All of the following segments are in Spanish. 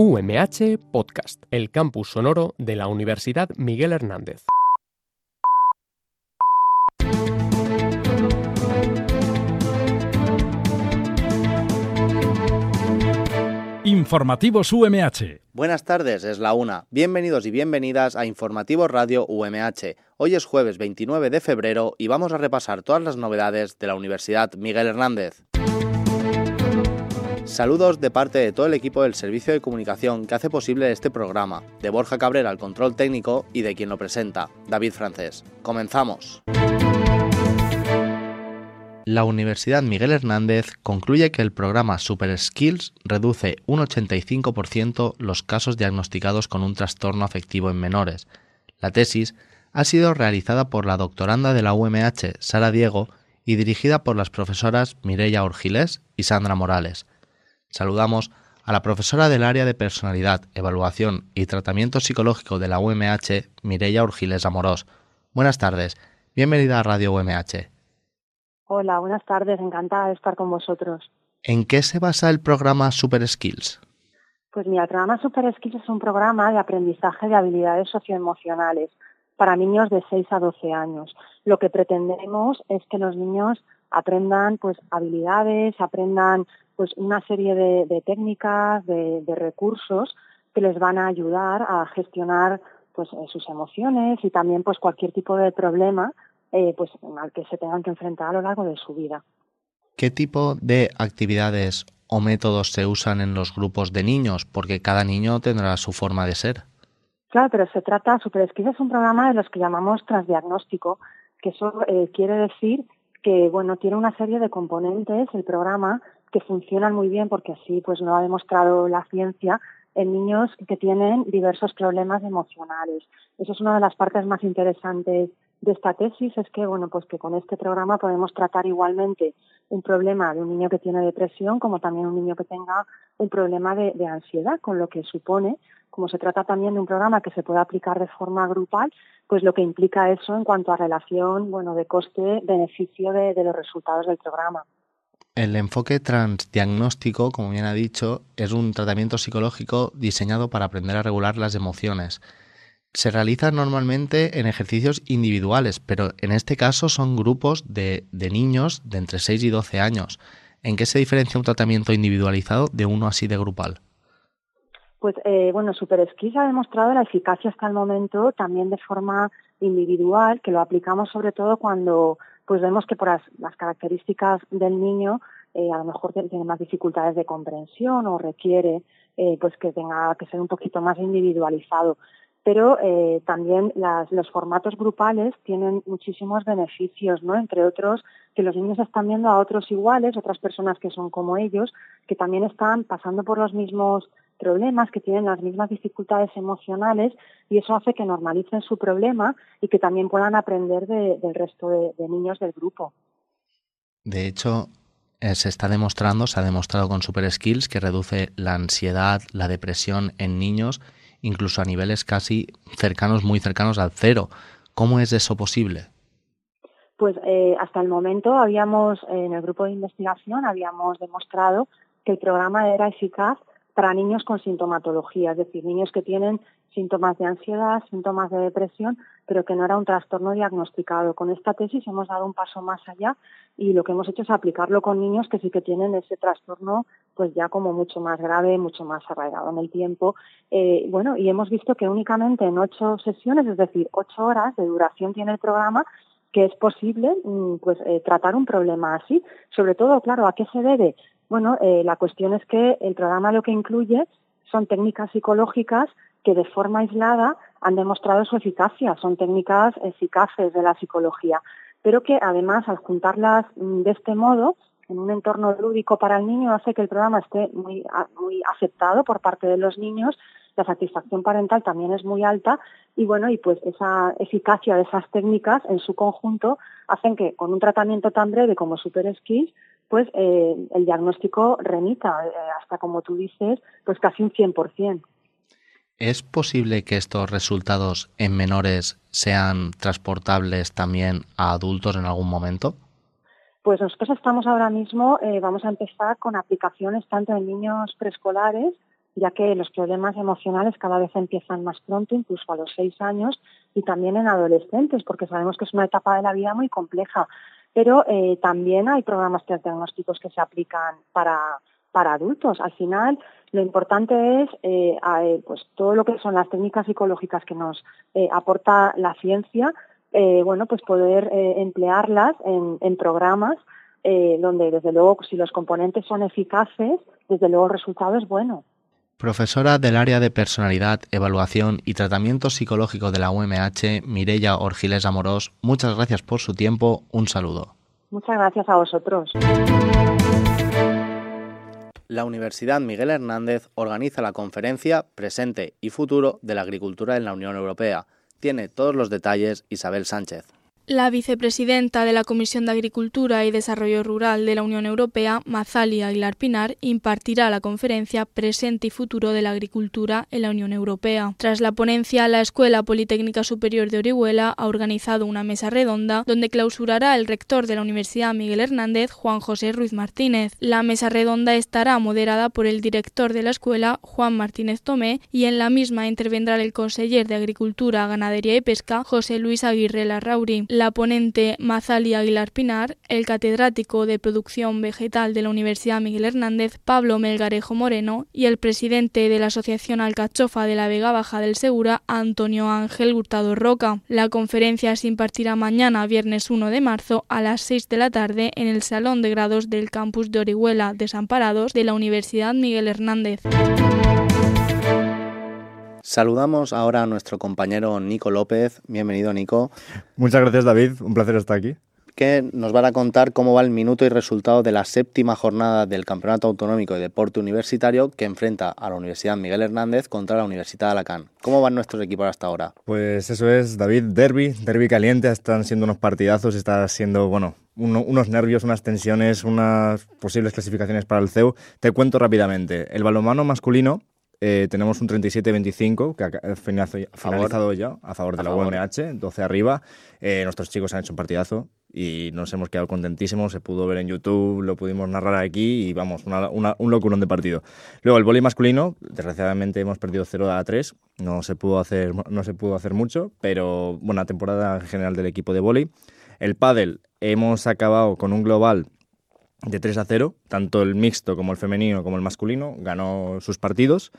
UMH Podcast, el campus sonoro de la Universidad Miguel Hernández. Informativos UMH. Buenas tardes, es la una. Bienvenidos y bienvenidas a Informativos Radio UMH. Hoy es jueves 29 de febrero y vamos a repasar todas las novedades de la Universidad Miguel Hernández. Saludos de parte de todo el equipo del Servicio de Comunicación que hace posible este programa, de Borja Cabrera al control técnico y de quien lo presenta, David Francés. Comenzamos. La Universidad Miguel Hernández concluye que el programa Super Skills reduce un 85% los casos diagnosticados con un trastorno afectivo en menores. La tesis ha sido realizada por la doctoranda de la UMH, Sara Diego, y dirigida por las profesoras Mireia Orgilés y Sandra Morales. Saludamos a la profesora del área de personalidad, evaluación y tratamiento psicológico de la UMH, Mireia Urgiles Amorós. Buenas tardes, bienvenida a Radio UMH. Hola, buenas tardes, encantada de estar con vosotros. ¿En qué se basa el programa Super Skills? Pues mira, el programa Super Skills es un programa de aprendizaje de habilidades socioemocionales para niños de 6 a 12 años. Lo que pretendemos es que los niños aprendan pues habilidades, aprendan pues una serie de, técnicas, de, recursos que les van a ayudar a gestionar pues eh, sus emociones y también pues cualquier tipo de problema eh, pues al que se tengan que enfrentar a lo largo de su vida. ¿Qué tipo de actividades o métodos se usan en los grupos de niños? Porque cada niño tendrá su forma de ser. Claro, pero se trata, SuperSkill es un programa de los que llamamos transdiagnóstico, que eso eh, quiere decir que bueno tiene una serie de componentes el programa que funcionan muy bien porque así pues lo ha demostrado la ciencia en niños que tienen diversos problemas emocionales. Eso es una de las partes más interesantes de esta tesis es que bueno pues que con este programa podemos tratar igualmente un problema de un niño que tiene depresión como también un niño que tenga un problema de, ansiedad con lo que supone como se trata también de un programa que se puede aplicar de forma grupal pues lo que implica eso en cuanto a relación bueno de coste beneficio de los resultados del programa el enfoque transdiagnóstico, como bien ha dicho, es un tratamiento psicológico diseñado para aprender a regular las emociones. Se realiza normalmente en ejercicios individuales, pero en este caso son grupos de, niños de entre 6 y 12 años. ¿En qué se diferencia un tratamiento individualizado de uno así de grupal? Pues eh, bueno, SuperSkill ha demostrado la eficacia hasta el momento también de forma individual, que lo aplicamos sobre todo cuando pues vemos que por las, características del niño eh, a lo mejor tiene más dificultades de comprensión o requiere eh, pues que tenga que ser un poquito más individualizado. Pero eh, también los formatos grupales tienen muchísimos beneficios, ¿no? Entre otros, que los niños están viendo a otros iguales, otras personas que son como ellos, que también están pasando por los mismos problemas, que tienen las mismas dificultades emocionales y eso hace que normalicen su problema y que también puedan aprender del resto de, niños del grupo. De hecho, eh, se está demostrando, se ha demostrado con Super Skills que reduce la ansiedad, la depresión en niños, incluso a niveles casi cercanos, muy cercanos al cero. ¿Cómo es eso posible? Pues eh, hasta el momento habíamos, en el grupo de investigación, habíamos demostrado que el programa era eficaz para niños con sintomatología, es decir, niños que tienen síntomas de ansiedad, síntomas de depresión, pero que no era un trastorno diagnosticado. Con esta tesis hemos dado un paso más allá y lo que hemos hecho es aplicarlo con niños que sí que tienen ese trastorno pues ya como mucho más grave, mucho más arraigado en el tiempo. Eh, bueno, y hemos visto que únicamente en ocho sesiones, es decir, ocho horas de duración tiene el programa, que es posible mm, pues eh, tratar un problema así. Sobre todo, claro, ¿a qué se debe? Bueno, eh, la cuestión es que el programa lo que incluye son técnicas psicológicas que de forma aislada han demostrado su eficacia, son técnicas eficaces de la psicología, pero que además al juntarlas mm, de este modo, en un entorno lúdico para el niño, hace que el programa esté muy, muy aceptado por parte de los niños, la satisfacción parental también es muy alta y bueno, y pues esa eficacia de esas técnicas en su conjunto hacen que con un tratamiento tan breve como Super Skills pues eh, el diagnóstico remita eh, hasta, como tú dices, pues casi un 100%. ¿Es posible que estos resultados en menores sean transportables también a adultos en algún momento? Pues nosotros estamos ahora mismo, eh, vamos a empezar con aplicaciones tanto en niños preescolares ya que los problemas emocionales cada vez empiezan más pronto, incluso a los seis años, y también en adolescentes, porque sabemos que es una etapa de la vida muy compleja. Pero eh, también hay programas diagnósticos que se aplican para, para adultos. Al final, lo importante es eh, eh, pues todo lo que son las técnicas psicológicas que nos aporta la ciencia, bueno, pues poder emplearlas en, en programas donde, desde luego, si los componentes son eficaces, desde luego el resultado es bueno. Profesora del área de personalidad, evaluación y tratamiento psicológico de la UMH, Mirella Orgiles Amorós, muchas gracias por su tiempo. Un saludo. Muchas gracias a vosotros. La Universidad Miguel Hernández organiza la conferencia Presente y Futuro de la Agricultura en la Unión Europea. Tiene todos los detalles Isabel Sánchez. La vicepresidenta de la Comisión de Agricultura y Desarrollo Rural de la Unión Europea, Mazali Aguilar Pinar, impartirá la conferencia Presente y Futuro de la Agricultura en la Unión Europea. Tras la ponencia, la Escuela Politécnica Superior de Orihuela ha organizado una mesa redonda donde clausurará el rector de la Universidad Miguel Hernández, Juan José Ruiz Martínez. La mesa redonda estará moderada por el director de la escuela, Juan Martínez Tomé, y en la misma intervendrá el conseller de Agricultura, Ganadería y Pesca, José Luis Aguirre Larrauri la ponente Mazali Aguilar Pinar, el catedrático de Producción Vegetal de la Universidad Miguel Hernández, Pablo Melgarejo Moreno, y el presidente de la Asociación Alcachofa de la Vega Baja del Segura, Antonio Ángel Hurtado Roca. La conferencia se impartirá mañana, viernes 1 de marzo, a las 6 de la tarde en el Salón de Grados del Campus de Orihuela Desamparados de la Universidad Miguel Hernández. Saludamos ahora a nuestro compañero Nico López. Bienvenido, Nico. Muchas gracias, David. Un placer estar aquí. Que nos van a contar cómo va el minuto y resultado de la séptima jornada del Campeonato Autonómico de Deporte Universitario que enfrenta a la Universidad Miguel Hernández contra la Universidad de Alacant. ¿Cómo van nuestros equipos hasta ahora? Pues eso es, David, derby, derby caliente, están siendo unos partidazos, está siendo, bueno, unos nervios, unas tensiones, unas posibles clasificaciones para el CEU. Te cuento rápidamente. El balonmano masculino eh, tenemos un 37-25 que ha finalizado ya a favor de la UMH, 12 arriba. Eh, nuestros chicos han hecho un partidazo y nos hemos quedado contentísimos. Se pudo ver en YouTube, lo pudimos narrar aquí y vamos, un locurón de partido. Luego el vóley masculino, desgraciadamente hemos perdido 0 a 3. No se pudo hacer, no se pudo hacer mucho, pero buena temporada en general del equipo de vóley. El pádel hemos acabado con un global de 3 a 0, tanto el mixto como el femenino como el masculino, ganó sus partidos.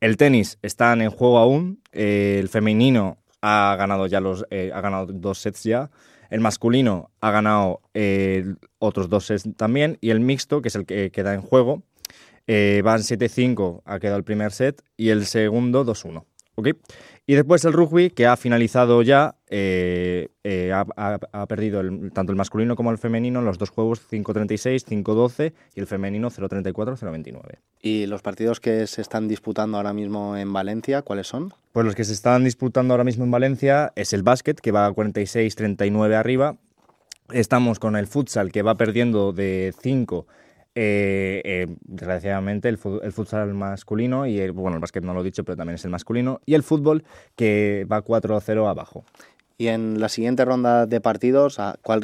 El tenis están en juego aún, eh, el femenino ha ganado ya los, eh, ha ganado dos sets ya, el masculino ha ganado eh, otros dos sets también y el mixto, que es el que queda en juego, van 7-5, ha quedado el primer set y el segundo 2-1. ¿okay? Y después el rugby, que ha finalizado ya, eh, eh, ha, perdido tanto el masculino como el femenino en los dos juegos 5-36, 5-12 y el femenino 0-34, 0-29. ¿Y los partidos que se están disputando ahora mismo en Valencia, cuáles son? Pues los que se están disputando ahora mismo en Valencia es el básquet, que va a 46-39 arriba. Estamos con el futsal, que va perdiendo de 5 eh, eh, desgraciadamente el, futsal masculino y el, bueno, el básquet no lo he dicho, pero también es el masculino y el fútbol que va 4-0 abajo. ¿Y en la siguiente ronda de partidos,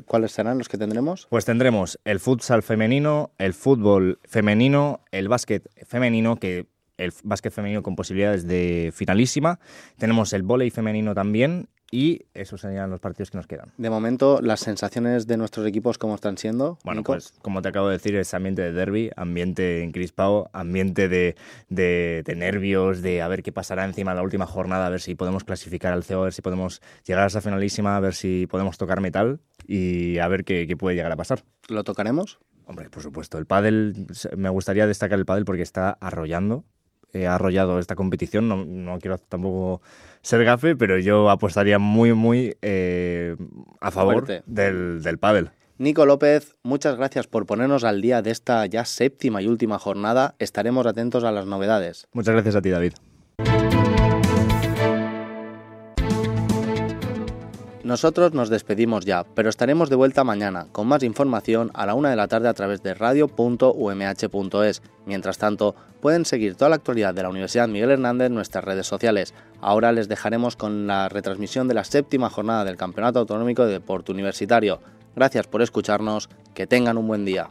cuáles serán los que tendremos? Pues tendremos el futsal femenino, el fútbol femenino, el básquet femenino, que el básquet femenino con posibilidades de finalísima. Tenemos el vóley femenino también y esos serían los partidos que nos quedan. De momento, las sensaciones de nuestros equipos, ¿cómo están siendo? Bueno, pues como te acabo de decir, es ambiente de derby, ambiente encrispado, ambiente de, de, nervios, de a ver qué pasará encima de la última jornada, a ver si podemos clasificar al CEO, a ver si podemos llegar a esa finalísima, a ver si podemos tocar metal y a ver qué, qué puede llegar a pasar. ¿Lo tocaremos? Hombre, por supuesto. El pádel, me gustaría destacar el pádel porque está arrollando ha arrollado esta competición. No, no, quiero tampoco ser gafe, pero yo apostaría muy, muy eh, a favor del, del pádel. Nico López, muchas gracias por ponernos al día de esta ya séptima y última jornada. Estaremos atentos a las novedades. Muchas gracias a ti, David. Nosotros nos despedimos ya, pero estaremos de vuelta mañana con más información a la una de la tarde a través de radio.umh.es. Mientras tanto, pueden seguir toda la actualidad de la Universidad Miguel Hernández en nuestras redes sociales. Ahora les dejaremos con la retransmisión de la séptima jornada del Campeonato Autonómico de Deporte Universitario. Gracias por escucharnos, que tengan un buen día.